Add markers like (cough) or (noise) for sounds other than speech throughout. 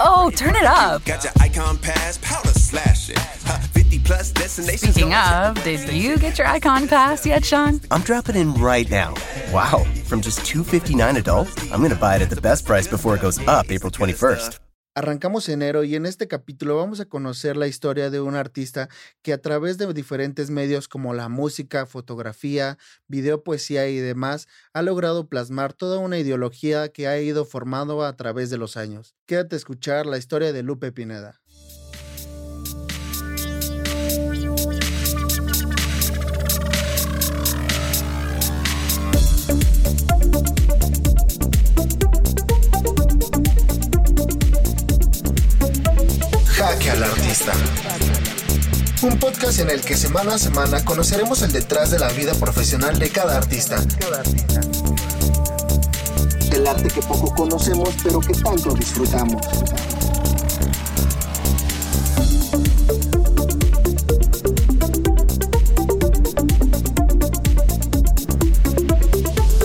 Oh, turn it up. Speaking of, did you get your icon pass yet, Sean? I'm dropping in right now. Wow, from just 259 adult, I'm going to buy it at the best price before it goes up April 21st. Arrancamos enero y en este capítulo vamos a conocer la historia de un artista que a través de diferentes medios como la música, fotografía, video, poesía y demás ha logrado plasmar toda una ideología que ha ido formando a través de los años. Quédate a escuchar la historia de Lupe Pineda. Artista. Un podcast en el que semana a semana conoceremos el detrás de la vida profesional de cada artista. El arte que poco conocemos pero que tanto disfrutamos.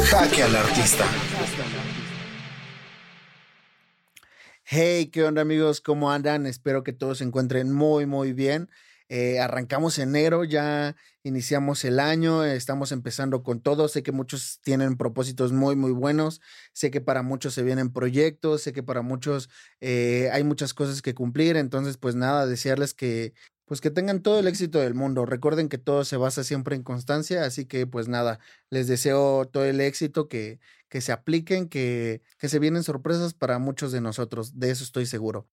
Jaque al Artista. Hey, ¿qué onda amigos? ¿Cómo andan? Espero que todos se encuentren muy, muy bien. Eh, arrancamos enero, ya iniciamos el año, estamos empezando con todo. Sé que muchos tienen propósitos muy, muy buenos. Sé que para muchos se vienen proyectos, sé que para muchos eh, hay muchas cosas que cumplir. Entonces, pues nada, desearles que, pues que tengan todo el éxito del mundo. Recuerden que todo se basa siempre en constancia, así que pues nada, les deseo todo el éxito, que, que se apliquen, que, que se vienen sorpresas para muchos de nosotros, de eso estoy seguro.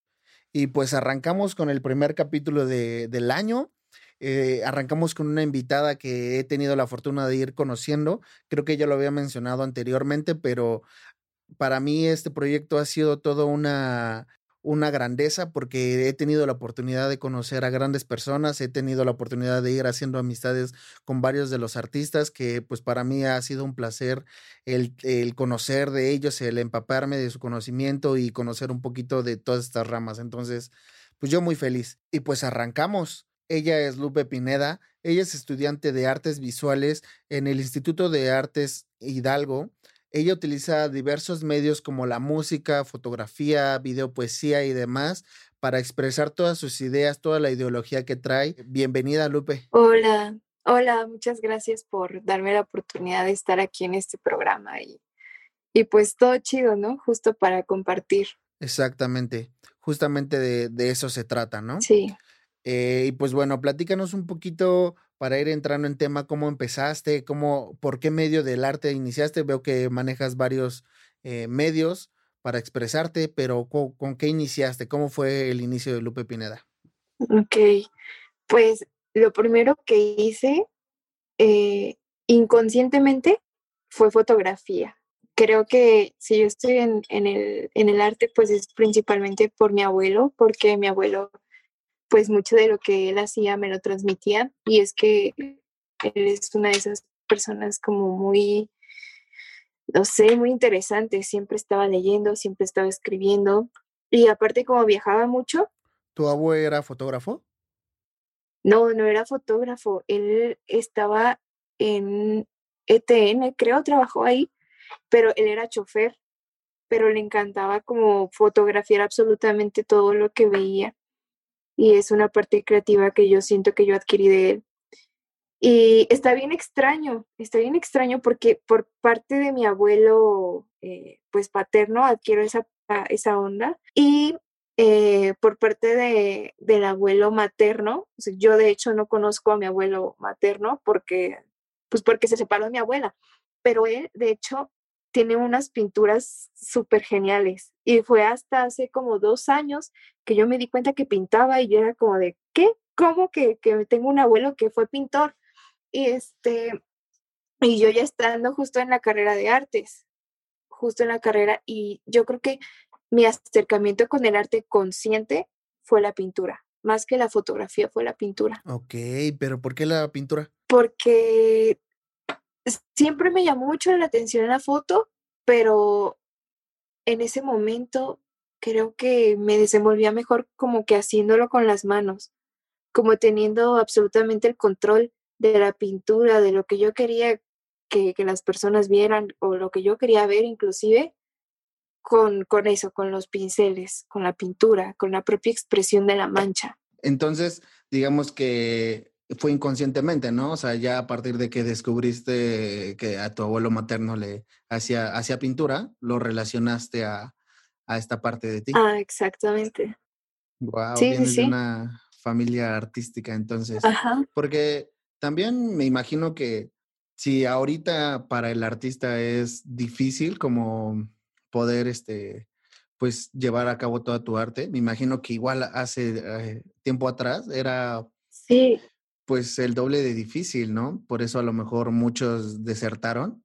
Y pues arrancamos con el primer capítulo de, del año. Eh, arrancamos con una invitada que he tenido la fortuna de ir conociendo. Creo que ya lo había mencionado anteriormente, pero para mí este proyecto ha sido todo una, una grandeza porque he tenido la oportunidad de conocer a grandes personas, he tenido la oportunidad de ir haciendo amistades con varios de los artistas que pues para mí ha sido un placer el, el conocer de ellos, el empaparme de su conocimiento y conocer un poquito de todas estas ramas. Entonces, pues yo muy feliz. Y pues arrancamos. Ella es Lupe Pineda, ella es estudiante de artes visuales en el Instituto de Artes Hidalgo ella utiliza diversos medios como la música, fotografía, video, poesía y demás para expresar todas sus ideas, toda la ideología que trae. Bienvenida, Lupe. Hola, hola, muchas gracias por darme la oportunidad de estar aquí en este programa y, y pues todo chido, ¿no? Justo para compartir. Exactamente, justamente de, de eso se trata, ¿no? Sí. Eh, y pues bueno, platícanos un poquito para ir entrando en tema, cómo empezaste, cómo, por qué medio del arte iniciaste. Veo que manejas varios eh, medios para expresarte, pero ¿con, qué iniciaste? ¿Cómo fue el inicio de Lupe Pineda? Ok, pues lo primero que hice eh, inconscientemente fue fotografía. Creo que si yo estoy en, el, en el arte, pues es principalmente por mi abuelo, porque mi abuelo pues mucho de lo que él hacía me lo transmitía y es que él es una de esas personas como muy, no sé, muy interesante, siempre estaba leyendo, siempre estaba escribiendo y aparte como viajaba mucho. ¿Tu abuelo era fotógrafo? No, no era fotógrafo, él estaba en ETN, creo, trabajó ahí, pero él era chofer, pero le encantaba como fotografiar absolutamente todo lo que veía y es una parte creativa que yo siento que yo adquirí de él. Y está bien extraño, está bien extraño porque por parte de mi abuelo, eh, pues paterno, adquiero esa, esa onda. Y eh, por parte de, del abuelo materno, yo de hecho no conozco a mi abuelo materno porque, pues porque se separó de mi abuela, pero él de hecho tiene unas pinturas súper geniales. Y fue hasta hace como dos años que yo me di cuenta que pintaba y yo era como de, ¿qué? ¿Cómo que, que tengo un abuelo que fue pintor? Y este, y yo ya estando justo en la carrera de artes, justo en la carrera, y yo creo que mi acercamiento con el arte consciente fue la pintura, más que la fotografía fue la pintura. Ok, pero ¿por qué la pintura? Porque siempre me llamó mucho la atención la foto, pero en ese momento creo que me desenvolvía mejor como que haciéndolo con las manos, como teniendo absolutamente el control de la pintura, de lo que yo quería que, las personas vieran o lo que yo quería ver inclusive, con, con eso, con los pinceles, con la pintura, con la propia expresión de la mancha. Entonces, digamos que fue inconscientemente, ¿no? O sea, ya a partir de que descubriste que a tu abuelo materno le hacía, hacía pintura, lo relacionaste a, a esta parte de ti. Ah, exactamente. Wow, Sí, sí, vienes de una familia artística, entonces. Ajá. Porque también me imagino que si ahorita para el artista es difícil como poder, este, pues llevar a cabo toda tu arte, me imagino que igual hace eh, tiempo atrás era Sí, pues el doble de difícil, ¿no? Por eso a lo mejor muchos desertaron.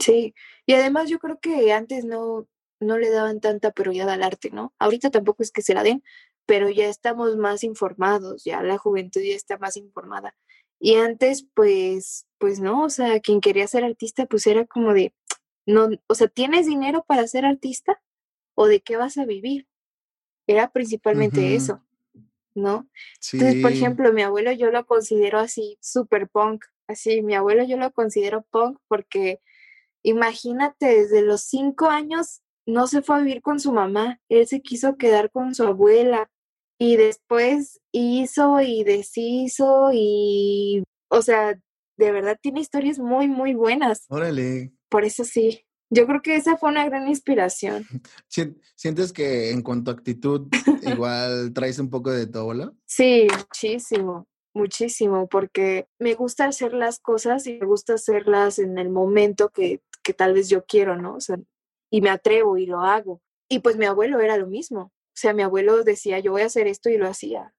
sí. Y además yo creo que antes no, no le daban tanta prioridad al arte, ¿no? Ahorita tampoco es que se la den, pero ya estamos más informados, ya la juventud ya está más informada. Y antes, pues, pues no, o sea, quien quería ser artista, pues era como de, no, o sea, ¿tienes dinero para ser artista? ¿O de qué vas a vivir? Era principalmente eso, ¿no? Entonces, por ejemplo, mi abuelo yo lo considero así, super punk, así, mi abuelo yo lo considero punk porque imagínate, desde los cinco años no se fue a vivir con su mamá, él se quiso quedar con su abuela y después hizo y deshizo y, o sea, de verdad tiene historias muy, muy buenas, órale. por eso sí, yo creo que esa fue una gran inspiración. (laughs) Sien- ¿Sientes que en cuanto a actitud (laughs) igual traes un poco de abuelo? Sí, muchísimo, muchísimo, porque me gusta hacer las cosas y me gusta hacerlas en el momento que, que tal vez yo quiero, ¿no? O sea, y me atrevo y lo hago. Y pues mi abuelo era lo mismo. O sea, mi abuelo decía, yo voy a hacer esto y lo hacía.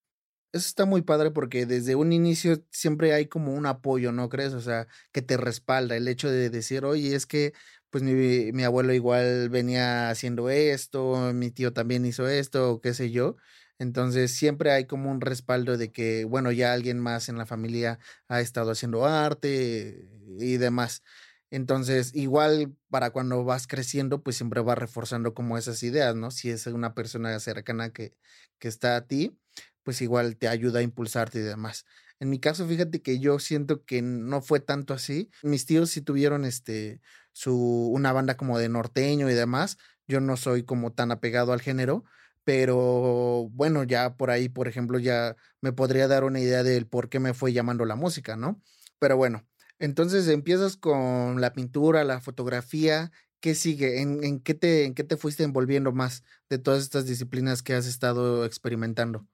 Eso está muy padre porque desde un inicio siempre hay como un apoyo, ¿no crees? O sea, que te respalda el hecho de decir, oye, es que pues mi, mi abuelo igual venía haciendo esto, mi tío también hizo esto, qué sé yo. Entonces siempre hay como un respaldo de que, bueno, ya alguien más en la familia ha estado haciendo arte y demás. Entonces, igual para cuando vas creciendo, pues siempre vas reforzando como esas ideas, ¿no? Si es una persona cercana que, que está a ti, pues igual te ayuda a impulsarte y demás. En mi caso, fíjate que yo siento que no fue tanto así. Mis tíos sí tuvieron este su una banda como de norteño y demás. Yo no soy como tan apegado al género, pero bueno, ya por ahí, por ejemplo, ya me podría dar una idea del por qué me fue llamando la música, ¿no? Pero bueno, entonces empiezas con la pintura, la fotografía. ¿Qué sigue? ¿En, qué te, en qué te fuiste envolviendo más de todas estas disciplinas que has estado experimentando?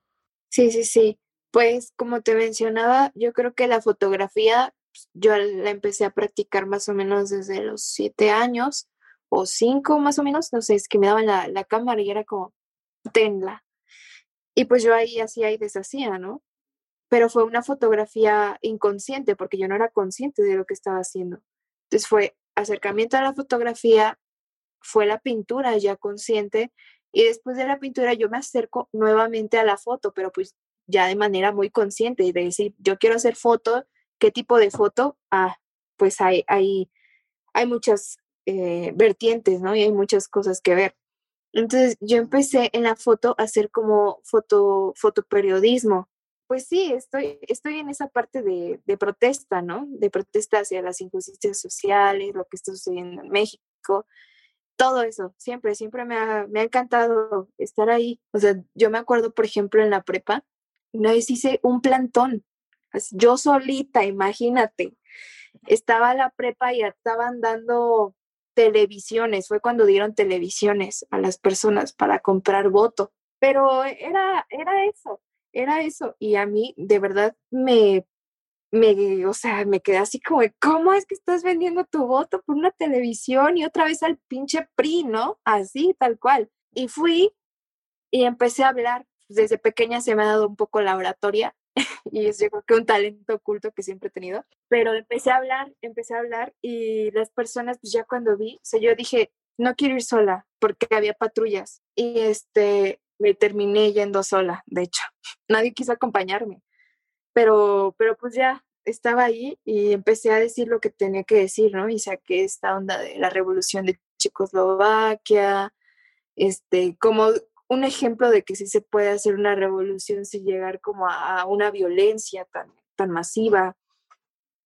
Sí, sí, sí. Pues como te mencionaba, yo creo que la fotografía, yo la empecé a practicar más o menos desde los siete años o cinco más o menos, no sé, es que me daban la, la cámara y era como, tenla. Y pues yo ahí hacía y deshacía, ¿no? Pero fue una fotografía inconsciente porque yo no era consciente de lo que estaba haciendo. Entonces fue acercamiento a la fotografía, fue la pintura ya consciente y después de la pintura yo me acerco nuevamente a la foto, pero pues ya de manera muy consciente de decir, yo quiero hacer foto, ¿qué tipo de foto? Ah, pues hay, hay, hay muchas eh, vertientes, ¿no? Y hay muchas cosas que ver. Entonces yo empecé en la foto a hacer como foto, fotoperiodismo. Pues sí, estoy, estoy en esa parte de, de protesta, ¿no? De protesta hacia las injusticias sociales, lo que está sucediendo en México, todo eso, siempre, siempre me ha, me ha encantado estar ahí. O sea, yo me acuerdo, por ejemplo, en la prepa, una vez hice un plantón, yo solita, imagínate. Estaba la prepa y estaban dando televisiones, fue cuando dieron televisiones a las personas para comprar voto, pero era, era eso, era eso. Y a mí, de verdad, me, me, o sea, me quedé así como, ¿cómo es que estás vendiendo tu voto por una televisión y otra vez al pinche PRI, ¿no? Así, tal cual. Y fui y empecé a hablar. Desde pequeña se me ha dado un poco la oratoria (laughs) y es yo creo que un talento oculto que siempre he tenido. Pero empecé a hablar, empecé a hablar y las personas, pues ya cuando vi, o sea, yo dije, no quiero ir sola porque había patrullas y este, me terminé yendo sola, de hecho. (laughs) Nadie quiso acompañarme pero, pero pues ya estaba ahí y empecé a decir lo que tenía que decir, ¿no? Y saqué esta onda de la revolución de Checoslovaquia, este, como un ejemplo de que sí se puede hacer una revolución sin llegar como a, una violencia tan, tan masiva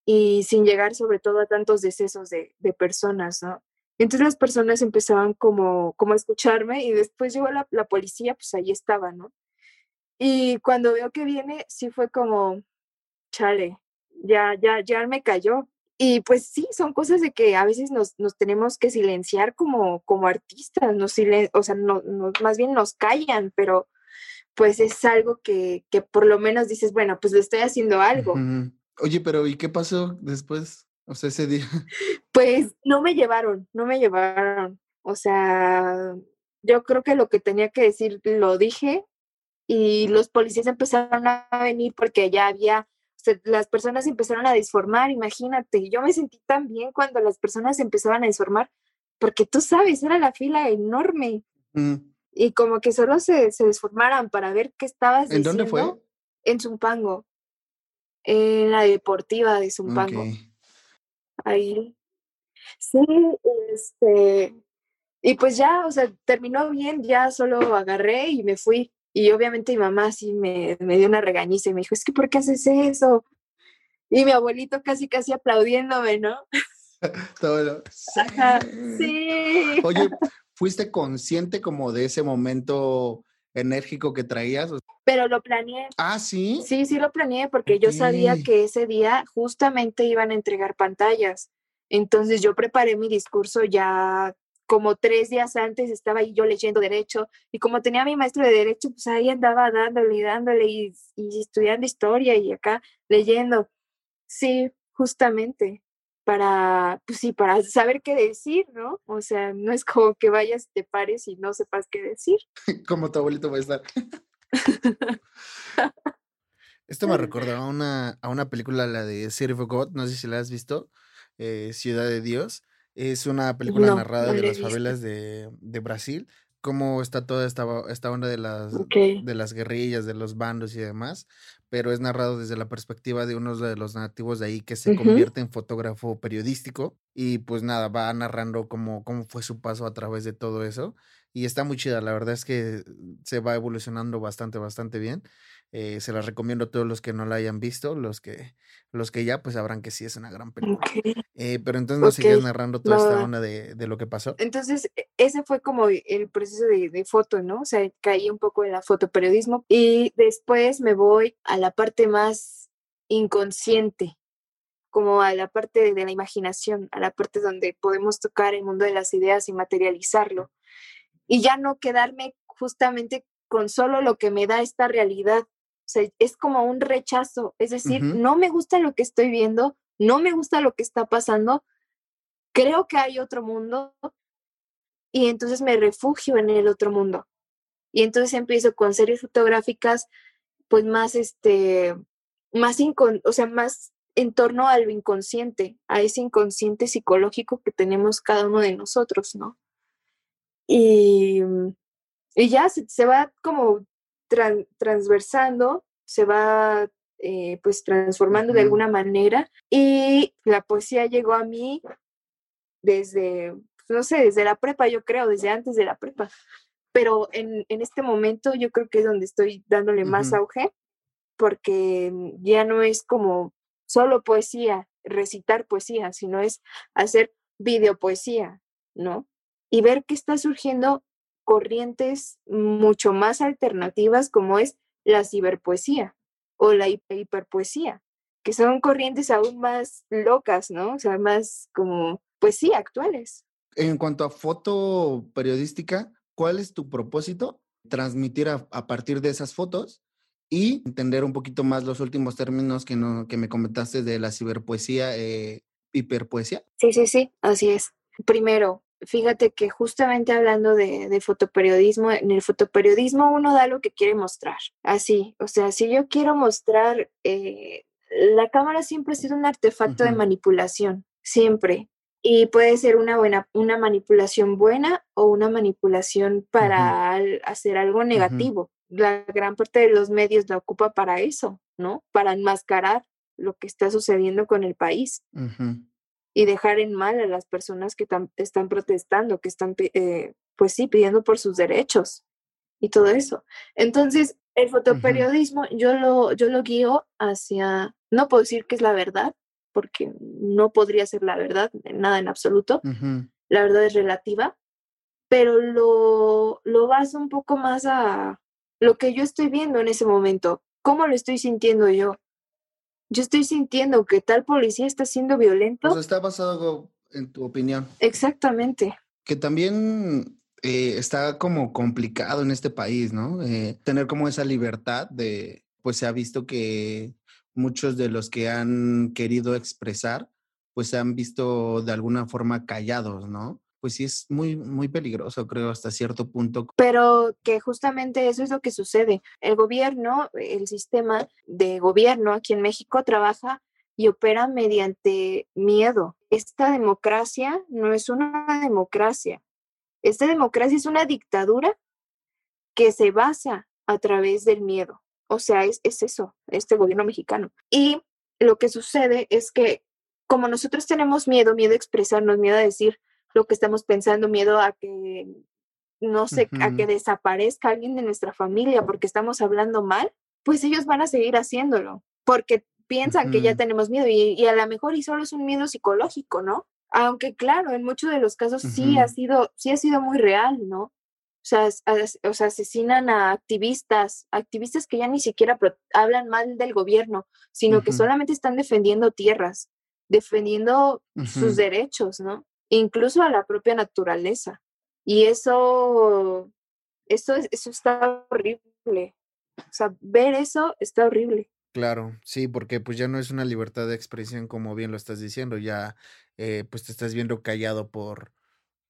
y sin llegar sobre todo a tantos decesos de, de personas, ¿no? Entonces las personas empezaban como, como a escucharme y después llegó la, la policía, pues ahí estaba, ¿no? Y cuando veo que viene, sí fue como, chale, ya, ya, ya me cayó. Y pues sí, son cosas de que a veces nos, nos tenemos que silenciar como, como artistas, nos silen o sea, no, no, más bien nos callan, pero pues es algo que, que por lo menos dices, bueno, pues le estoy haciendo algo. Oye, pero ¿y qué pasó después? O sea, ese día. (laughs) Pues no me llevaron, no me llevaron. O sea, yo creo que lo que tenía que decir lo dije y los policías empezaron a venir porque ya había, o sea, las personas empezaron a disformar, imagínate. Yo me sentí tan bien cuando las personas empezaban a disformar, porque tú sabes, era la fila enorme Mm, y como que solo se, se desformaran para ver qué estabas ¿En dónde fue? En Zumpango, en la deportiva de Zumpango. Ahí. Sí, este, y pues ya, o sea, terminó bien, ya solo agarré y me fui. Y obviamente mi mamá sí me, me dio una regañiza y me dijo, es que ¿por qué haces eso? Y mi abuelito casi, casi aplaudiéndome, ¿no? (laughs) Todo lo- Ajá, Sí. Oye, (laughs) ¿fuiste consciente como de ese momento enérgico que traías? Pero lo planeé. Ah, sí. Sí, sí lo planeé porque yo sabía que ese día justamente iban a entregar pantallas. Entonces yo preparé mi discurso ya como tres días antes, estaba ahí yo leyendo derecho y como tenía a mi maestro de derecho, pues ahí andaba dándole y dándole y, y estudiando historia y acá leyendo. Sí, justamente para, pues sí, para saber qué decir, ¿no? O sea, no es como que vayas, te pares y no sepas qué decir. (laughs) Como tu abuelito va a estar. (laughs) Esto me recordó a una, a una película, la de of God, no sé si la has visto, eh, Ciudad de Dios. Es una película No, narrada no de las favelas de, de Brasil, cómo está toda esta, esta onda de las, de las guerrillas, de los bandos y demás, pero es narrado desde la perspectiva de uno de los nativos de ahí que se convierte en fotógrafo periodístico y pues nada, va narrando cómo, cómo fue su paso a través de todo eso y está muy chida, la verdad es que se va evolucionando bastante, bastante bien. Eh, se las recomiendo a todos los que no la hayan visto, los que, los que ya pues sabrán que sí es una gran película. Ok. Eh, pero entonces nos sigues Ok, narrando toda va, esta onda de, de lo que pasó. Entonces, e- ese fue como el proceso de, de foto, ¿no? O sea, caí un poco en la fotoperiodismo y después me voy a la parte más inconsciente, como a la parte de la imaginación, a la parte donde podemos tocar el mundo de las ideas y materializarlo. Y ya no quedarme justamente con solo lo que me da esta realidad. O sea, es como un rechazo, es decir, no me gusta lo que estoy viendo, no me gusta lo que está pasando, creo que hay otro mundo y entonces me refugio en el otro mundo. Y entonces empiezo con series fotográficas, pues más, este, más, incon- o sea, más en torno al inconsciente, a ese inconsciente psicológico que tenemos cada uno de nosotros, ¿no? Y, y ya se, se va como tran- transversando, se va eh, pues transformando de alguna manera y la poesía llegó a mí desde, pues, no sé, desde la prepa, yo creo, desde antes de la prepa. Pero en, en este momento yo creo que es donde estoy dándole más Ujú. auge, porque ya no es como solo poesía, recitar poesía, sino es hacer videopoesía, ¿no? Y ver que está surgiendo corrientes mucho más alternativas como es la ciberpoesía o la hi- hiperpoesía, que son corrientes aún más locas, ¿no? O sea, más como, pues sí, actuales. En cuanto a foto periodística, ¿cuál es tu propósito? Transmitir a, a partir de esas fotos y entender un poquito más los últimos términos que, no, que me comentaste de la ciberpoesía, eh, hiperpoesía. Sí, sí, sí, así es. Primero, fíjate que justamente hablando de, de fotoperiodismo, en el fotoperiodismo uno da lo que quiere mostrar, así, o sea, si yo quiero mostrar, eh, la cámara siempre ha sido un artefacto de manipulación, siempre, y puede ser una buena, una manipulación buena o una manipulación para hacer algo negativo. La gran parte de los medios la ocupa para eso, ¿no? Para enmascarar lo que está sucediendo con el país. Y dejar en mal a las personas que están protestando, que están, eh, pues sí, pidiendo por sus derechos y todo eso. Entonces, el fotoperiodismo yo lo, yo lo guío hacia, no puedo decir que es la verdad, porque no podría ser la verdad, nada en absoluto. Ujú. la verdad es relativa, pero lo, lo vas un poco más a lo que yo estoy viendo en ese momento. ¿Cómo lo estoy sintiendo yo? Yo estoy sintiendo que tal policía está siendo violento. Pues está basado en tu opinión. Exactamente. Que también eh, está como complicado en este país, ¿no? Eh, tener como esa libertad de, pues se ha visto que muchos de los que han querido expresar, pues se han visto de alguna forma callados, ¿no? Pues sí es muy, muy peligroso, creo, hasta cierto punto. Pero que justamente eso es lo que sucede. El gobierno, el sistema de gobierno aquí en México trabaja y opera mediante miedo. Esta democracia no es una democracia. Esta democracia es una dictadura que se basa a través del miedo. O sea, es, es eso, este gobierno mexicano. Y lo que sucede es que como nosotros tenemos miedo, miedo a expresarnos, miedo a decir lo que estamos pensando, miedo a que, no sé, a que desaparezca alguien de nuestra familia porque estamos hablando mal, pues ellos van a seguir haciéndolo, porque piensan que ya tenemos miedo y, y, a lo mejor y solo es un miedo psicológico, ¿no? Aunque claro, en muchos de los casos sí ha sido, sí ha sido muy real, ¿no? O sea, o sea, asesinan a activistas, activistas que ya ni siquiera hablan mal del gobierno, sino que solamente están defendiendo tierras, defendiendo sus derechos, ¿no? Incluso a la propia naturaleza. Y eso, eso, eso está horrible. O sea, ver eso está horrible. Claro, sí, porque pues ya no es una libertad de expresión como bien lo estás diciendo, ya eh, pues te estás viendo callado por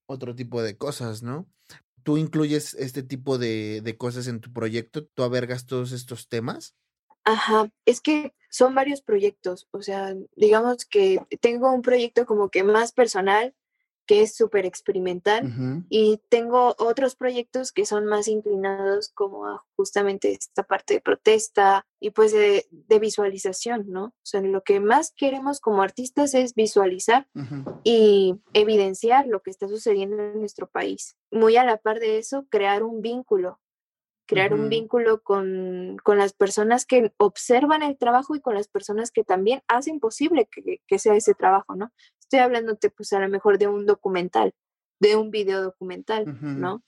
otro tipo de cosas, ¿no? ¿Tú incluyes este tipo de, de cosas en tu proyecto? ¿Tú avergas todos estos temas? Ajá, es que son varios proyectos, o sea, digamos que tengo un proyecto como que más personal, que es súper experimental, y tengo otros proyectos que son más inclinados como a justamente esta parte de protesta y pues de, visualización, ¿no? O sea, lo que más queremos como artistas es visualizar y evidenciar lo que está sucediendo en nuestro país. Muy a la par de eso, crear un vínculo crear un vínculo con, las personas que observan el trabajo y con las personas que también hacen posible que, sea ese trabajo, ¿no? Estoy hablándote pues a lo mejor de un documental, de un video documental, ¿no?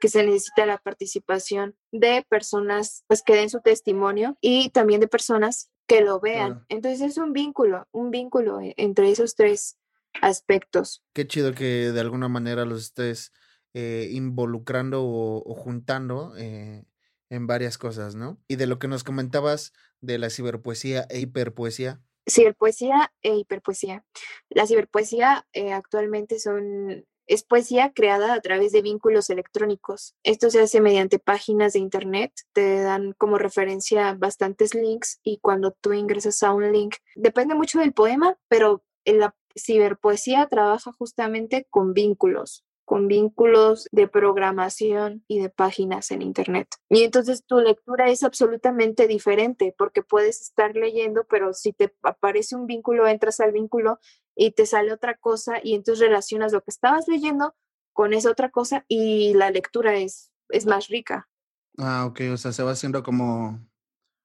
Que se necesita la participación de personas pues que den su testimonio y también de personas que lo vean. Entonces es un vínculo, un vínculo e, entre esos tres aspectos. Qué chido que de alguna manera los estés eh, involucrando o, juntando eh, en varias cosas, ¿no? Y de lo que nos comentabas de la ciberpoesía e hiperpoesía. Ciberpoesía e hiperpoesía. La ciberpoesía eh, actualmente son es poesía creada a través de vínculos electrónicos. Esto se hace mediante páginas de internet, te dan como referencia bastantes links y cuando tú ingresas a un link, depende mucho del poema, pero la ciberpoesía trabaja justamente con vínculos con vínculos de programación y de páginas en Internet. Y entonces tu lectura es absolutamente diferente porque puedes estar leyendo, pero si te aparece un vínculo, entras al vínculo y te sale otra cosa y entonces relacionas lo que estabas leyendo con esa otra cosa y la lectura es, es más rica. Ah, ok, o sea, se va haciendo como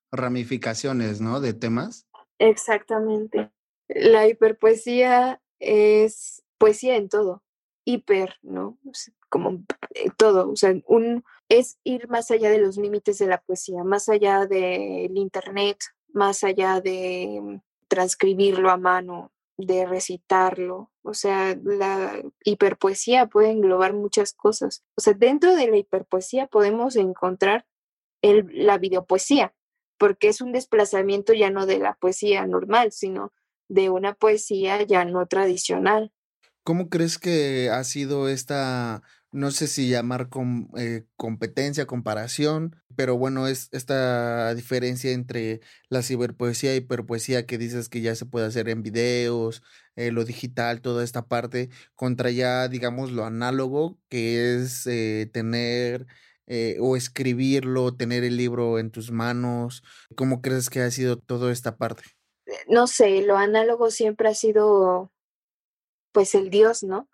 ramificaciones, ¿no? De temas. Exactamente. La hiperpoesía es poesía en todo hiper, ¿no? Como eh, todo, o sea, un, es ir más allá de los límites de la poesía, más allá del internet, más allá de transcribirlo a mano, de recitarlo. O sea, la hiperpoesía puede englobar muchas cosas. O sea, dentro de la hiperpoesía podemos encontrar el, la videopoesía, porque es un desplazamiento ya no de la poesía normal, sino de una poesía ya no tradicional. ¿Cómo crees que ha sido esta, no sé si llamar com, eh, competencia, comparación, pero bueno, es esta diferencia entre la ciberpoesía y hiperpoesía que dices que ya se puede hacer en videos, eh, lo digital, toda esta parte, contra ya, digamos, lo análogo, que es eh, tener o escribirlo, tener el libro en tus manos? ¿Cómo crees que ha sido toda esta parte? No sé, lo análogo siempre ha sido pues el Dios, ¿no?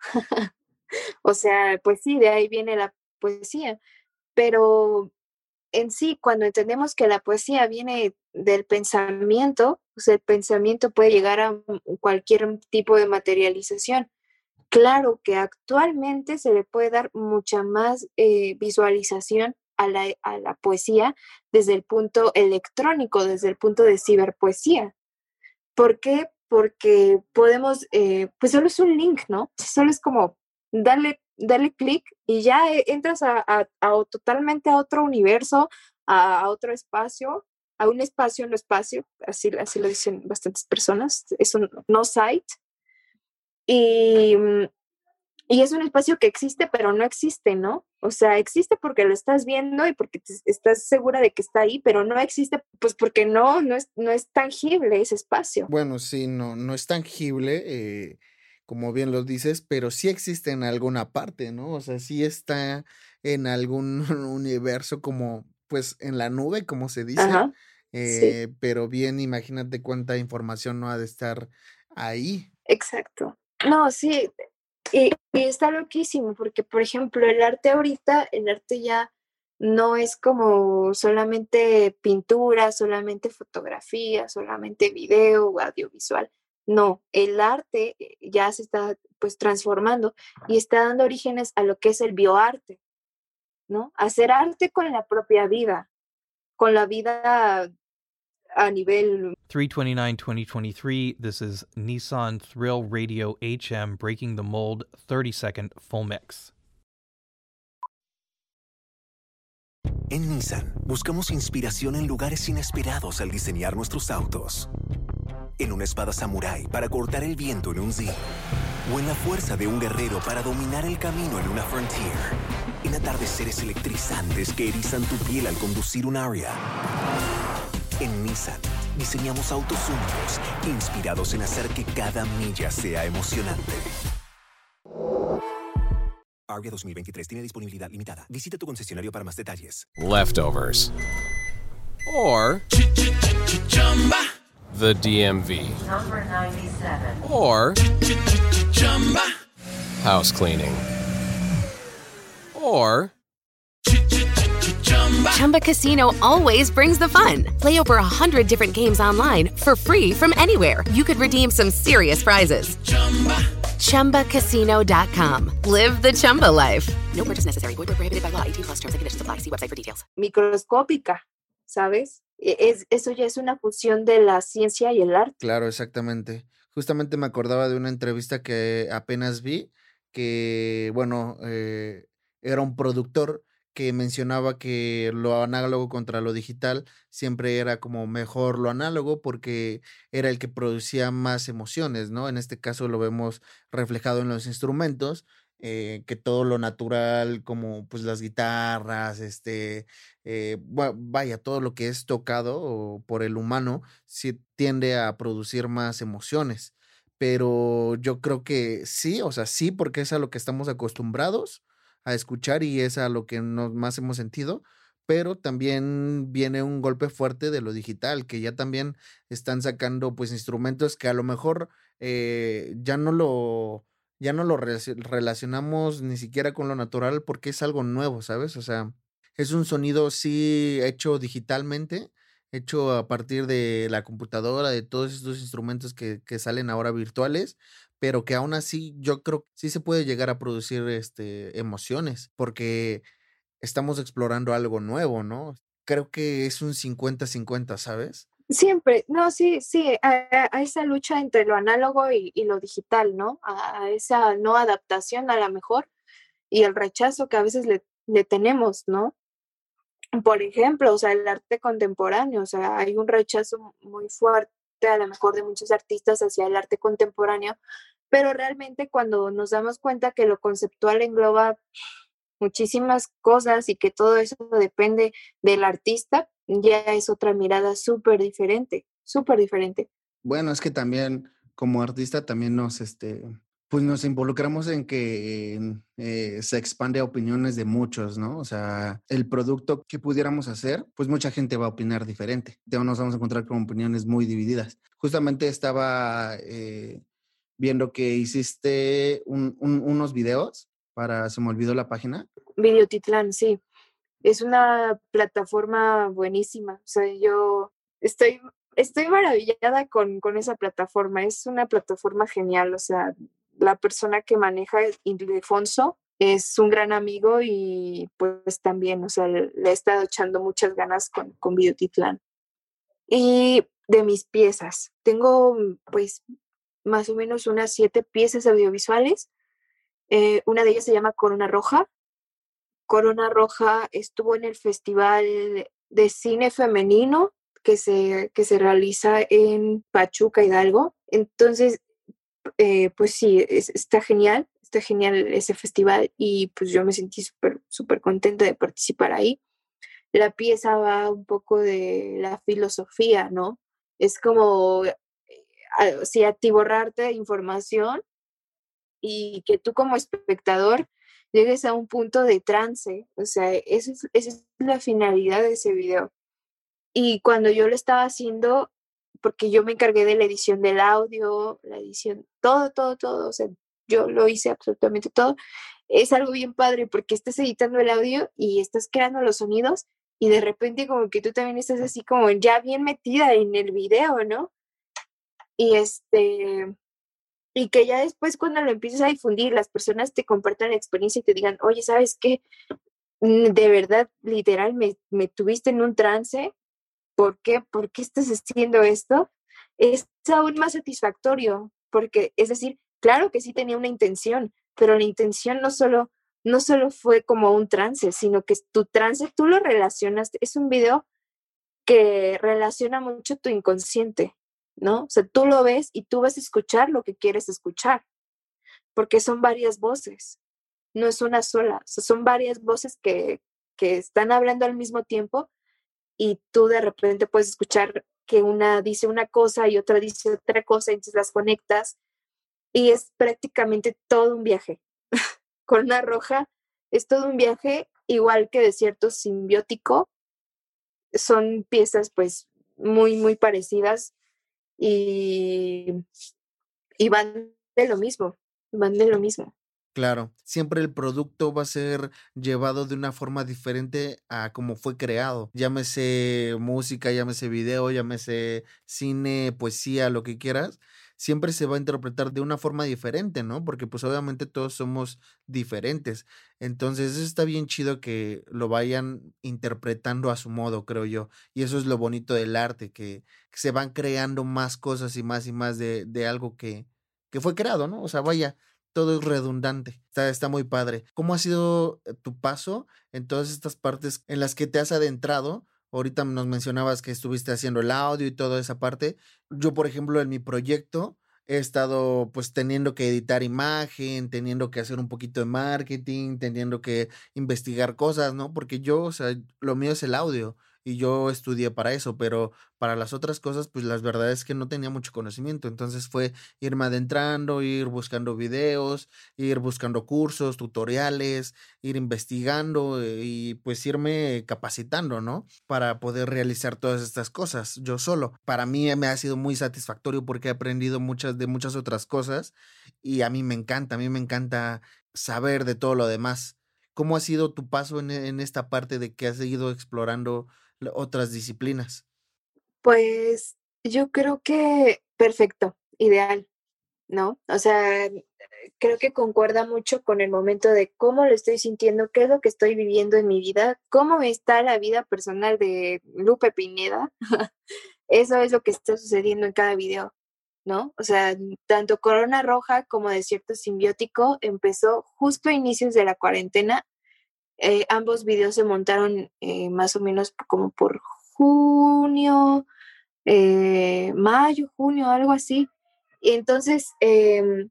o sea, pues sí, de ahí viene la poesía, pero en sí, cuando entendemos que la poesía viene del pensamiento, pues el pensamiento puede llegar a cualquier tipo de materialización. claro que actualmente se le puede dar mucha más eh, visualización a la, a la poesía desde el punto electrónico, desde el punto de ciberpoesía. ¿Por qué? Porque podemos, eh, pues solo es un link, ¿no? Solo es como darle, darle clic y ya e- entras a, a- totalmente a otro universo, a, otro espacio, a un espacio no espacio, así, así lo dicen bastantes personas, es un no site. Y, mm, y es un espacio que existe, pero no existe, ¿no? O sea, existe porque lo estás viendo y porque estás segura de que está ahí, pero no existe, pues porque no, no es, no es tangible ese espacio. Bueno, sí, no, no es tangible, eh, como bien lo dices, pero sí existe en alguna parte, ¿no? O sea, sí está en algún (laughs) universo como, pues, en la nube, como se dice. Ajá, sí. eh, pero bien, imagínate cuánta información no ha de estar ahí. Exacto. No, sí, y, y está loquísimo porque, por ejemplo, el arte ahorita, el arte ya no es como solamente pintura, solamente fotografía, solamente video o audiovisual. No, el arte eh, ya se está pues transformando y está dando orígenes a lo que es el bioarte, ¿no? Hacer arte con la propia vida, con la vida a nivel 329 2023. This is Nissan Thrill Radio HM breaking the mold 30 second full mix. En Nissan buscamos inspiración en lugares inesperados al diseñar nuestros autos. En una espada samurái para cortar el viento en un Z. O en la fuerza de un guerrero para dominar el camino en una Frontier. En atardeceres electrizantes que erizan tu piel al conducir un Aria. En Nissan diseñamos autos únicos, inspirados en hacer que cada milla sea emocionante. Aria 2023 tiene disponibilidad limitada. Visita tu concesionario para más detalles. leftovers, or the DMV, Number 97. or house cleaning, or Chumba Casino always brings the fun. Play over a hundred different games online for free from anywhere. You could redeem some serious prizes. ChumbaCasino.com. Live the Chumba life. No purchase necessary. Void prohibited by law. 18 plus terms and conditions apply. See website for details. microscópica, ¿sabes? E- Es, eso ya es una fusión de la ciencia y el arte. Claro, exactamente. Justamente me acordaba de una entrevista que apenas vi, que, bueno, eh, era un productor que mencionaba que lo análogo contra lo digital siempre era como mejor lo análogo porque era el que producía más emociones, ¿no? En este caso lo vemos reflejado en los instrumentos, eh, que todo lo natural, como pues las guitarras, este, eh, va- vaya, todo lo que es tocado por el humano, sí tiende a producir más emociones. Pero yo creo que sí, o sea, sí, porque es a lo que estamos acostumbrados a escuchar y es a lo que nos más hemos sentido, pero también viene un golpe fuerte de lo digital, que ya también están sacando pues instrumentos que a lo mejor eh, ya no lo ya no lo relaci- relacionamos ni siquiera con lo natural porque es algo nuevo, ¿sabes? O sea, es un sonido sí hecho digitalmente, hecho a partir de la computadora, de todos estos instrumentos que, que salen ahora virtuales, pero que aún así yo creo que sí se puede llegar a producir este, emociones, porque estamos explorando algo nuevo, ¿no? Creo que es un 50-50, ¿sabes? Siempre, no, sí, sí, a, esa lucha entre lo análogo y, y lo digital, ¿no? A, a esa no adaptación a la mejor y el rechazo que a veces le, le tenemos, ¿no? Por ejemplo, o sea, el arte contemporáneo, o sea, hay un rechazo muy fuerte a lo mejor de muchos artistas hacia el arte contemporáneo, pero realmente cuando nos damos cuenta que lo conceptual engloba muchísimas cosas y que todo eso depende del artista, ya es otra mirada súper diferente, súper diferente. Bueno, es que también como artista también nos, este, pues nos involucramos en que eh, se expande a opiniones de muchos, ¿no? O sea, el producto que pudiéramos hacer, pues mucha gente va a opinar diferente. Ya Nos vamos a encontrar con opiniones muy divididas. Justamente estaba eh, viendo que hiciste un- un- unos videos para, se me olvidó la página. Videotitlán, sí. Es una plataforma buenísima. O sea, yo estoy, estoy maravillada con, con esa plataforma. Es una plataforma genial. O sea, la persona que maneja Ildefonso es un gran amigo y pues también, o sea, le he estado echando muchas ganas con, con Videotitlán. Y de mis piezas, tengo pues más o menos unas siete piezas audiovisuales. Eh, una de ellas se llama Corona Roja. Corona Roja estuvo en el Festival de Cine Femenino que se, que se realiza en Pachuca, Hidalgo. Entonces, eh, pues sí, está genial, está genial ese festival y pues yo me sentí súper, súper contenta de participar ahí. La pieza va un poco de la filosofía, ¿no? Es como, eh, si atiborrarte información y que tú como espectador llegues a un punto de trance, o sea, es, esa es la finalidad de ese video. Y cuando yo lo estaba haciendo, porque yo me encargué de la edición del audio, la edición, todo, todo, todo, o sea, yo lo hice absolutamente todo. Es algo bien padre porque estás editando el audio y estás creando los sonidos y de repente como que tú también estás así como ya bien metida en el video, ¿no? Y este, y que ya después cuando lo empieces a difundir, las personas te compartan la experiencia y te digan, oye, ¿sabes qué? Mm, de verdad, literal, me, me tuviste en un trance ¿por qué? ¿Por qué estás haciendo esto? Es aún más satisfactorio, porque es decir, claro que sí tenía una intención, pero la intención no solo, no solo fue como un trance, sino que tu trance tú lo relacionaste, es un video que relaciona mucho tu inconsciente, ¿no? O sea, tú lo ves y tú vas a escuchar lo que quieres escuchar, porque son varias voces, no es una sola, son varias voces que, que están hablando al mismo tiempo y tú de repente puedes escuchar que una dice una cosa y otra dice otra cosa, y entonces las conectas y es prácticamente todo un viaje. (laughs) Con una roja es todo un viaje, igual que Desierto Simbiótico. Son piezas pues muy, muy parecidas y, y van de lo mismo, van de lo mismo. Claro, siempre el producto va a ser llevado de una forma diferente a como fue creado. Llámese música, llámese video, llámese cine, poesía, lo que quieras. Siempre se va a interpretar de una forma diferente, ¿no? Porque pues obviamente todos somos diferentes. Entonces eso está bien chido que lo vayan interpretando a su modo, creo yo. Y eso es lo bonito del arte, que, se van creando más cosas y más y más de, de algo que, que fue creado, ¿no? O sea, vaya, todo es redundante. Está, está muy padre. ¿Cómo ha sido eh, tu paso en todas estas partes en las que te has adentrado? Ahorita nos mencionabas que estuviste haciendo el audio y toda esa parte. Yo, por ejemplo, en mi proyecto he estado pues teniendo que editar imagen, teniendo que hacer un poquito de marketing, teniendo que investigar cosas, ¿no? Porque yo, o sea, lo mío es el audio y yo estudié para eso, pero para las otras cosas, pues las verdades es que no tenía mucho conocimiento. Entonces fue irme adentrando, ir buscando videos, ir buscando cursos, tutoriales, ir investigando eh, y pues irme capacitando, ¿no? Para poder realizar todas estas cosas yo solo. Para mí me ha sido muy satisfactorio porque he aprendido muchas de muchas otras cosas y a mí me encanta, a mí me encanta saber de todo lo demás. ¿Cómo ha sido tu paso en, en esta parte de que has seguido explorando otras disciplinas? Pues yo creo que perfecto, ideal, ¿no? O sea, creo que concuerda mucho con el momento de cómo lo estoy sintiendo, qué es lo que estoy viviendo en mi vida, cómo está la vida personal de Lupe Pineda. (laughs) Eso es lo que está sucediendo en cada video, ¿no? O sea, tanto Corona Roja como Desierto Simbiótico empezó justo a inicios de la cuarentena eh, ambos videos se montaron eh, más o menos como por junio, eh, mayo, junio, algo así. Y entonces, em,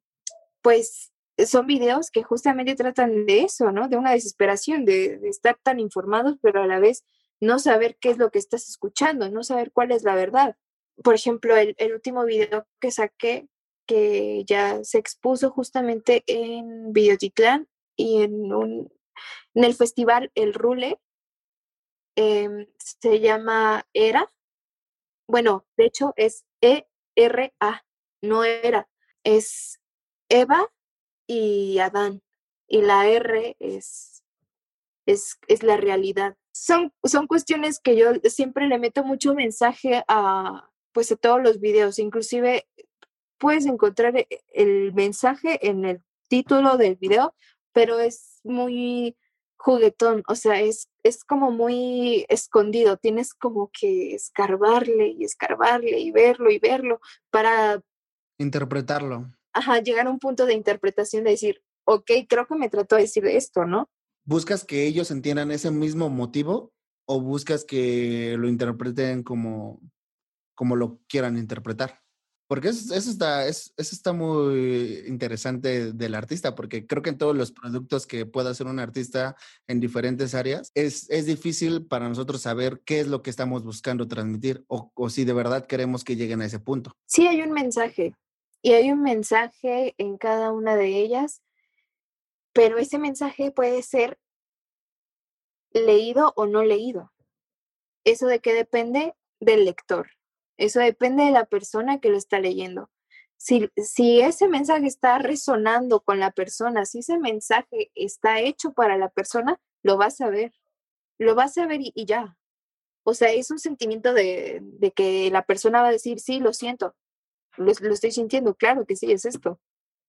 pues son videos que justamente tratan de eso, ¿no? De una desesperación, de, estar tan informados, pero a la vez no saber qué es lo que estás escuchando, no saber cuál es la verdad. Por ejemplo, el, el último video que saqué, que ya se expuso justamente en Videotitlán y en un, en el festival El Rule em, se llama ERA. Bueno, de hecho es E-R-A, no era. Es Eva y Adán. Y la R es, es, es la realidad. Son, son cuestiones que yo siempre le meto mucho mensaje a, pues, a todos los videos. Inclusive puedes encontrar e- el mensaje en el título del video, pero es muy juguetón, o sea, es, es como muy escondido, tienes como que escarbarle y escarbarle y verlo y verlo para Interpretarlo. ajá, llegar a un punto de interpretación de decir, ok, creo que me trató de decir esto, ¿no? ¿Buscas que ellos entiendan ese mismo motivo o buscas que lo interpreten como, como lo quieran interpretar? Porque eso, está, es- eso está muy interesante del artista, porque creo que en todos los productos que pueda hacer un artista en diferentes áreas, es, es difícil para nosotros saber qué es lo que estamos buscando transmitir o, o si de verdad queremos que lleguen a ese punto. Sí hay un mensaje y hay un mensaje en cada una de ellas, pero ese mensaje puede ser leído o no leído. ¿Eso de qué depende? Del lector. Eso depende de la persona que lo está leyendo. Si, si ese mensaje está resonando con la persona, si ese mensaje está hecho para la persona, lo vas a ver. Lo vas a ver y, ya. O sea, es un sentimiento de, de que la persona va a decir, sí, lo siento, lo, lo estoy sintiendo, claro que sí, es esto,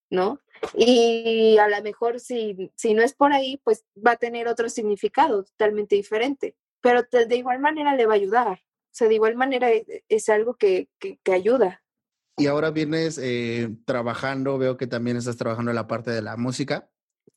¿no? Y a lo mejor si, si no es por ahí, pues va a tener otro significado totalmente diferente, pero de igual manera le va a ayudar. Sea, de igual manera e- es, algo que, que, que ayuda. Y ahora vienes eh, trabajando, veo que también estás trabajando en la parte de la música.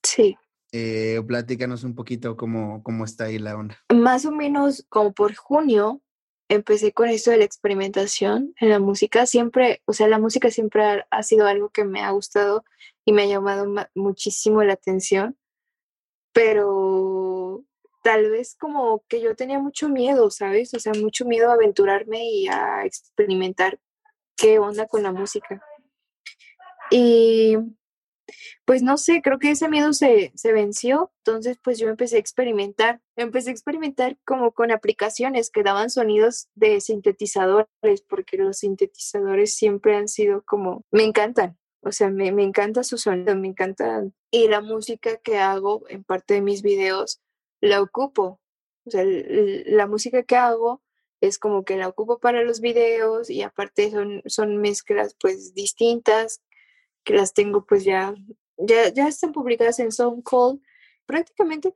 Sí. Eh, platícanos un poquito cómo, cómo está ahí la onda. Más o menos como por junio empecé con esto de la experimentación en la música. Siempre, o sea, la música siempre ha, ha sido algo que me ha gustado y me ha llamado ma- muchísimo la atención, pero tal vez como que yo tenía mucho miedo, ¿sabes? O sea, mucho miedo a aventurarme y a experimentar qué onda con la música. Y pues no sé, creo que ese miedo se, se venció, entonces pues yo empecé a experimentar, empecé a experimentar como con aplicaciones que daban sonidos de sintetizadores, porque los sintetizadores siempre han sido como, me encantan, o sea, me, me encanta su sonido, me encanta, y la música que hago en parte de mis videos la ocupo, o sea, la música que hago es como que la ocupo para los videos y aparte son, son mezclas pues distintas que las tengo pues ya, ya, ya están publicadas en SoundCloud. Prácticamente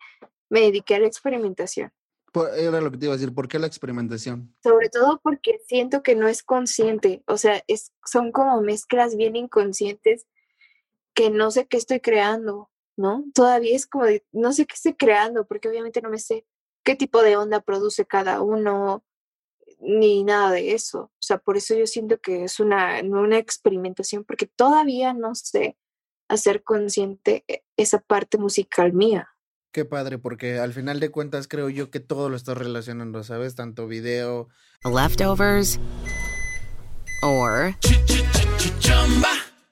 me dediqué a la experimentación, Por- Era lo que te iba a decir, ¿por qué la experimentación? sobre todo porque siento que no es consciente, o sea, es, son como mezclas bien inconscientes que no sé qué estoy creando, ¿no? Todavía es como de, no sé qué estoy creando, porque obviamente no me sé qué tipo de onda produce cada uno, ni nada de eso. O sea, por eso yo siento que es una, no una experimentación, porque todavía no sé hacer consciente e- esa parte musical mía. Qué padre, porque al final de cuentas creo yo que todo lo estás relacionando, ¿sabes? Tanto video. Leftovers or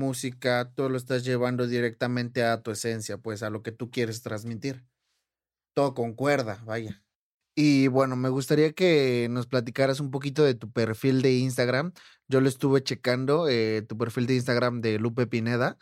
música, todo lo estás llevando directamente a tu esencia, pues a lo que tú quieres transmitir. Todo concuerda, vaya. Y bueno, me gustaría que nos platicaras un poquito de tu perfil de Instagram. Yo lo estuve checando, eh, tu perfil de Instagram de Lupe Pineda,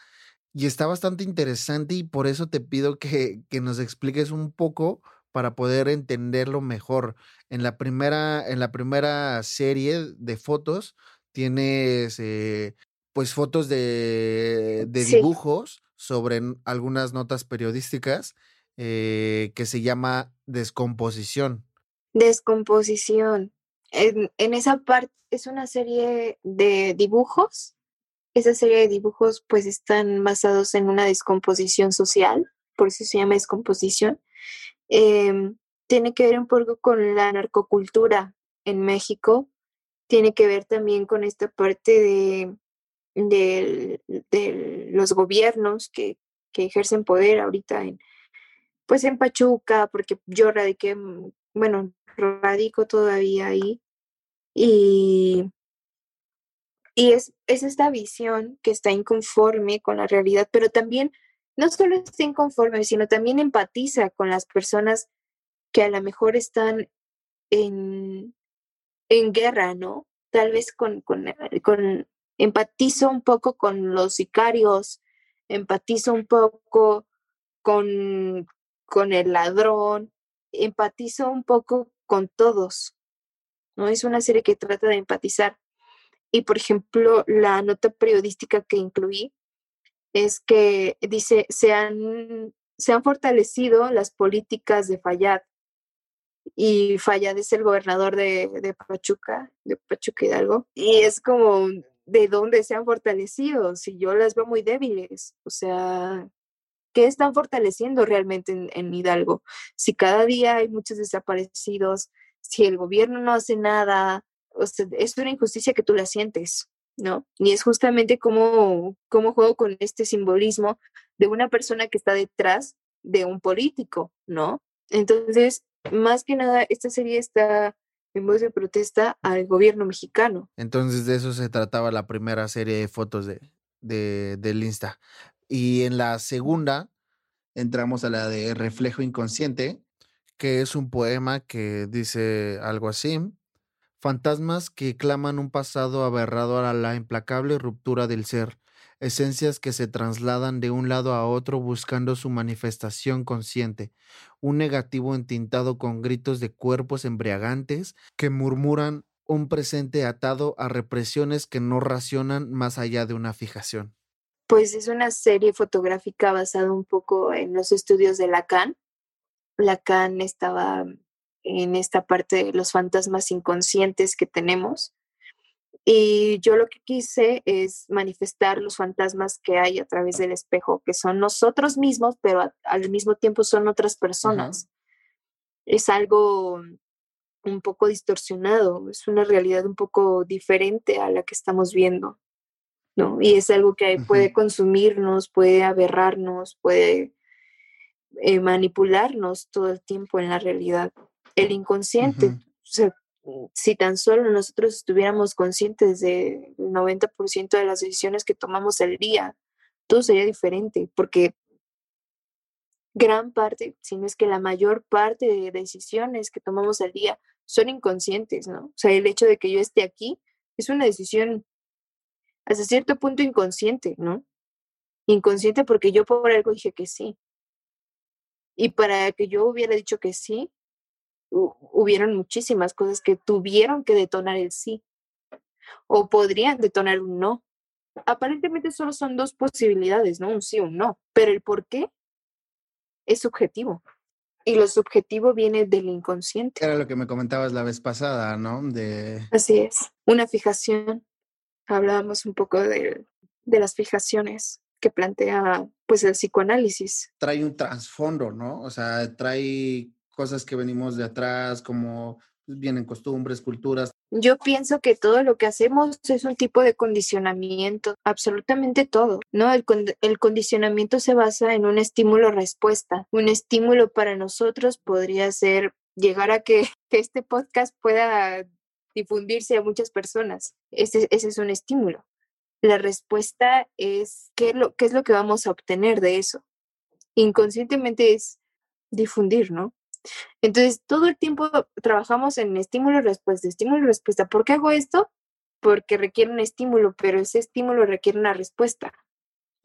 y está bastante interesante y por eso te pido que, que nos expliques un poco para poder entenderlo mejor. En la primera, en la primera serie de fotos tienes eh, pues fotos de, de Sí. dibujos sobre algunas notas periodísticas eh, que se llama descomposición. Descomposición. En, en esa parte es una serie de dibujos. Esa serie de dibujos pues están basados en una descomposición social, por eso se llama descomposición. Em, tiene que ver un poco con la narcocultura en México, tiene que ver también con esta parte de, de los gobiernos que, que ejercen poder ahorita en, pues en Pachuca, porque yo radiqué, mm, bueno, radico todavía ahí. Y, y es, es esta visión que está inconforme con la realidad, pero también no solo está inconforme, sino también empatiza con las personas que a lo mejor están en, en guerra, ¿no? Tal vez con, con, con, empatizo un poco con los sicarios, empatizo un poco con, con el ladrón, empatizo un poco con todos, ¿no? Es una serie que trata de empatizar. Y, por ejemplo, la nota periodística que incluí es que dice, se han, se han fortalecido las políticas de Fayad. Y Fayad es el gobernador de, de Pachuca, de Pachuca Hidalgo. Y es como, ¿de dónde se han fortalecido? Si yo las veo muy débiles. O sea, ¿qué están fortaleciendo realmente en, en Hidalgo? Si cada día hay muchos desaparecidos, si el gobierno no hace nada, o sea, es una injusticia que tú la sientes. ¿no? Y es justamente como, como juego con este simbolismo de una persona que está detrás de un político, ¿no? Entonces, más que nada, esta serie está en voz de protesta al gobierno mexicano. Entonces, de eso se trataba la primera serie de fotos de, de, del Insta. Y en la segunda, entramos a la de Reflejo Inconsciente, que es un poema que dice algo así. Fantasmas que claman un pasado aberrado a la implacable ruptura del ser, esencias que se trasladan de un lado a otro buscando su manifestación consciente, un negativo entintado con gritos de cuerpos embriagantes que murmuran un presente atado a represiones que no racionan más allá de una fijación. Pues es una serie fotográfica basada un poco en los estudios de Lacan. Lacan estaba en esta parte de los fantasmas inconscientes que tenemos. Y yo lo que quise es manifestar los fantasmas que hay a través del espejo, que son nosotros mismos, pero al mismo tiempo son otras personas. Es algo un poco distorsionado, es una realidad un poco diferente a la que estamos viendo, ¿no? Y es algo que puede consumirnos, puede aberrarnos, puede eh, manipularnos todo el tiempo en la realidad el inconsciente. O sea, si tan solo nosotros estuviéramos conscientes del 90% de las decisiones que tomamos al día, todo sería diferente, porque gran parte, si no es que la mayor parte de decisiones que tomamos al día son inconscientes, ¿no? O sea, el hecho de que yo esté aquí es una decisión hasta cierto punto inconsciente, ¿no? Inconsciente porque yo por algo dije que sí. Y para que yo hubiera dicho que sí, hubieron muchísimas cosas que tuvieron que detonar el sí o podrían detonar un no. Aparentemente solo son dos posibilidades, ¿no? Un sí o un no, pero el por qué es subjetivo. Y lo subjetivo viene del inconsciente. Era lo que me comentabas la vez pasada, ¿no? De... Así es, una fijación. Hablábamos un poco de, de las fijaciones que plantea pues el psicoanálisis. Trae un trasfondo, ¿no? O sea, trae cosas que venimos de atrás, como pues, vienen costumbres, culturas. Yo pienso que todo lo que hacemos es un tipo de condicionamiento, absolutamente todo, ¿no? El, el condicionamiento se basa en un estímulo-respuesta. Un estímulo para nosotros podría ser llegar a que, (laughs) que este podcast pueda difundirse a muchas personas. Ese, ese es un estímulo. La respuesta es ¿qué, lo, qué es lo que vamos a obtener de eso. Inconscientemente es difundir, ¿no? Entonces, todo el tiempo trabajamos en estímulo y respuesta, estímulo y respuesta. ¿Por qué hago esto? Porque requiere un estímulo, pero ese estímulo requiere una respuesta.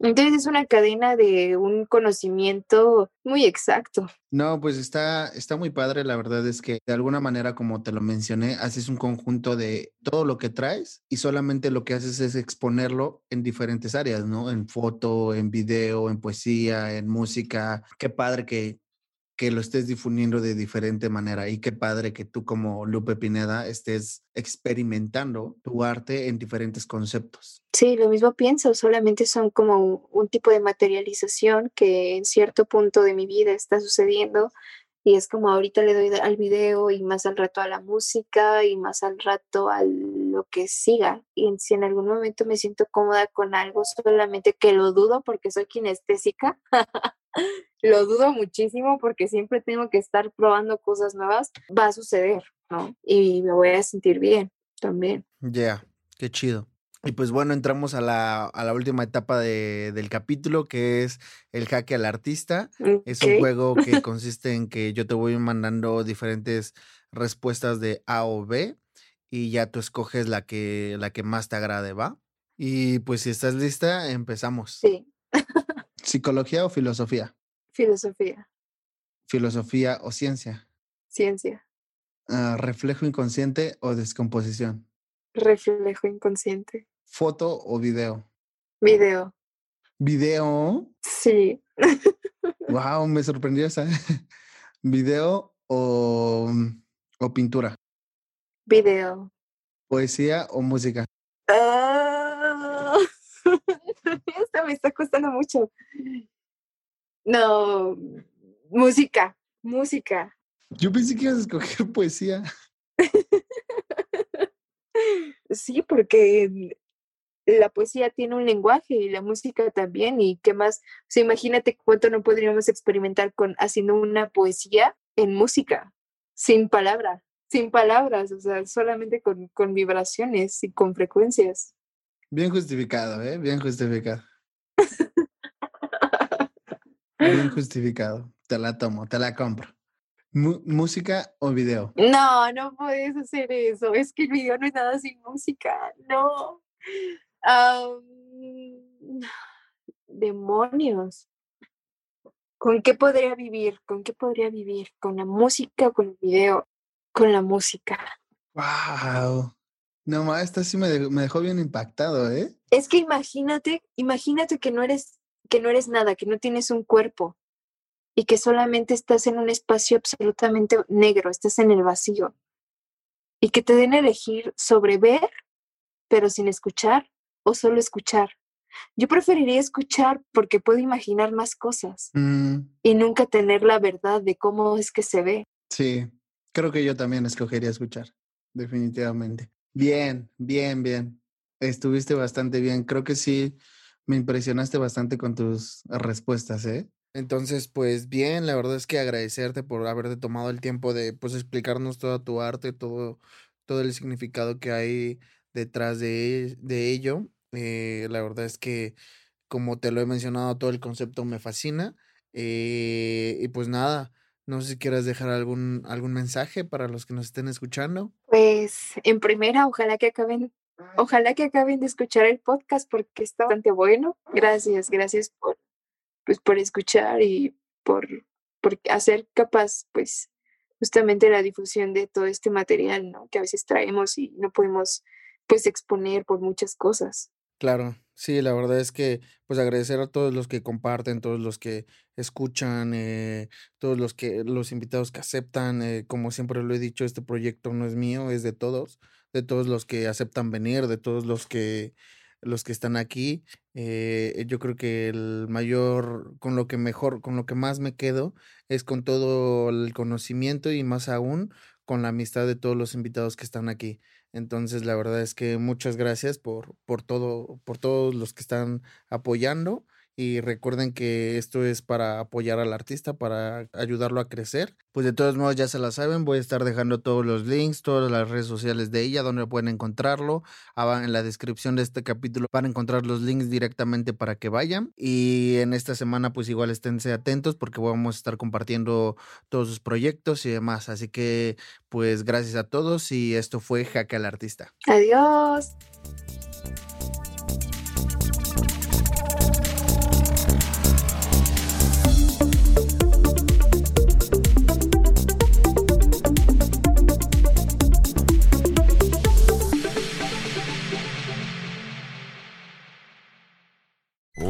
Entonces es una cadena de un conocimiento muy exacto. No, pues está, está muy padre. La verdad es que de alguna manera, como te lo mencioné, haces un conjunto de todo lo que traes y solamente lo que haces es exponerlo en diferentes áreas, ¿no? En foto, en video, en poesía, en música. Qué padre que, que lo estés difundiendo de diferente manera y qué padre que tú como Lupe Pineda estés experimentando tu arte en diferentes conceptos. Sí, lo mismo pienso, solamente son como un tipo de materialización que en cierto punto de mi vida está sucediendo y es como ahorita le doy al video y más al rato a la música y más al rato a lo que siga. Y si en algún momento me siento cómoda con algo, solamente que lo dudo porque soy kinestésica. (laughs) lo dudo muchísimo porque siempre tengo que estar probando cosas nuevas, va a suceder, ¿no? Y me voy a sentir bien también. Ya, qué chido. Y pues bueno, entramos a la, a la última etapa de- del capítulo, que es el jaque al artista. Es un juego que (laughs) consiste en que yo te voy mandando diferentes respuestas de A o B y ya tú escoges la que, la que más te agrade, ¿va? Y pues si estás lista, empezamos. Sí, ¿Psicología o filosofía? filosofía, ¿Filosofía o ciencia? ciencia, Ah, ¿Reflejo inconsciente o descomposición? reflejo inconsciente, ¿Foto o video? video. ¿Video? Sí, (laughs) Wow, me sorprendió esa. (laughs) ¿Video o, o pintura? video. ¿Poesía o música? Ah, (laughs) Esto me está costando mucho. No, música, música. Yo pensé que ibas a escoger (laughs) poesía. (laughs) Sí, porque la poesía tiene un lenguaje y la música también. ¿Y qué más? O sea, imagínate cuánto no podríamos experimentar con haciendo una poesía en música, sin palabra, sin palabras, o sea, solamente con, con vibraciones y con frecuencias. Bien justificado, ¿eh? Bien justificado. (laughs) Bien justificado. Te la tomo, te la compro. ¿Música o video? No, no puedes hacer eso. Es que el video no es nada sin música. No. Demonios. ¿Con qué podría vivir? ¿Con qué podría vivir? ¿Con la música o con el video? Con la música. ¡Wow! No más, esta sí me dejó, me dejó bien impactado, ¿eh? Es que imagínate, imagínate que no eres, que no eres nada, que no tienes un cuerpo y que solamente estás en un espacio absolutamente negro, estás en el vacío. Y que te den a elegir sobre ver, pero sin escuchar, o solo escuchar. Yo preferiría escuchar porque puedo imaginar más cosas Mm, y nunca tener la verdad de cómo es que se ve. sí, creo que yo también escogería escuchar, definitivamente. Bien, bien, bien. Estuviste bastante bien. Creo que sí, me impresionaste bastante con tus respuestas, ¿eh? Entonces, pues bien, la verdad es que agradecerte por haberte tomado el tiempo de pues explicarnos toda tu arte, todo, todo el significado que hay detrás de, de ello. Eh, la verdad es que, como te lo he mencionado, todo el concepto me fascina. Eh, y pues nada, no sé si quieras dejar algún, algún mensaje para los que nos estén escuchando. Pues en primera, ojalá que acaben, ojalá que acaben de escuchar el podcast porque está bastante bueno. Gracias, gracias por, pues, por escuchar y por, por hacer capaz, pues, justamente la difusión de todo este material, ¿no? Que a veces traemos y no podemos, pues, exponer por muchas cosas. Claro, sí, la verdad es que pues agradecer a todos los que comparten, todos los que escuchan, eh, todos los que los invitados que aceptan, eh, como siempre lo he dicho, este proyecto no es mío, es de todos, de todos los que aceptan venir, de todos los que los que están aquí. eh, yo creo que el mayor, con lo que mejor, con lo que más me quedo es con todo el conocimiento y más aún con la amistad de todos los invitados que están aquí. Entonces, la verdad es que muchas gracias por, por todo, por todos los que están apoyando. Y recuerden que esto es para apoyar al artista, para ayudarlo a crecer. Pues de todos modos ya se la saben, voy a estar dejando todos los links, todas las redes sociales de ella, donde pueden encontrarlo. En la descripción de este capítulo van a encontrar los links directamente para que vayan. Y en esta semana pues igual esténse atentos porque vamos a estar compartiendo todos sus proyectos y demás. Así que pues gracias a todos y esto fue Jaque al Artista. Adiós.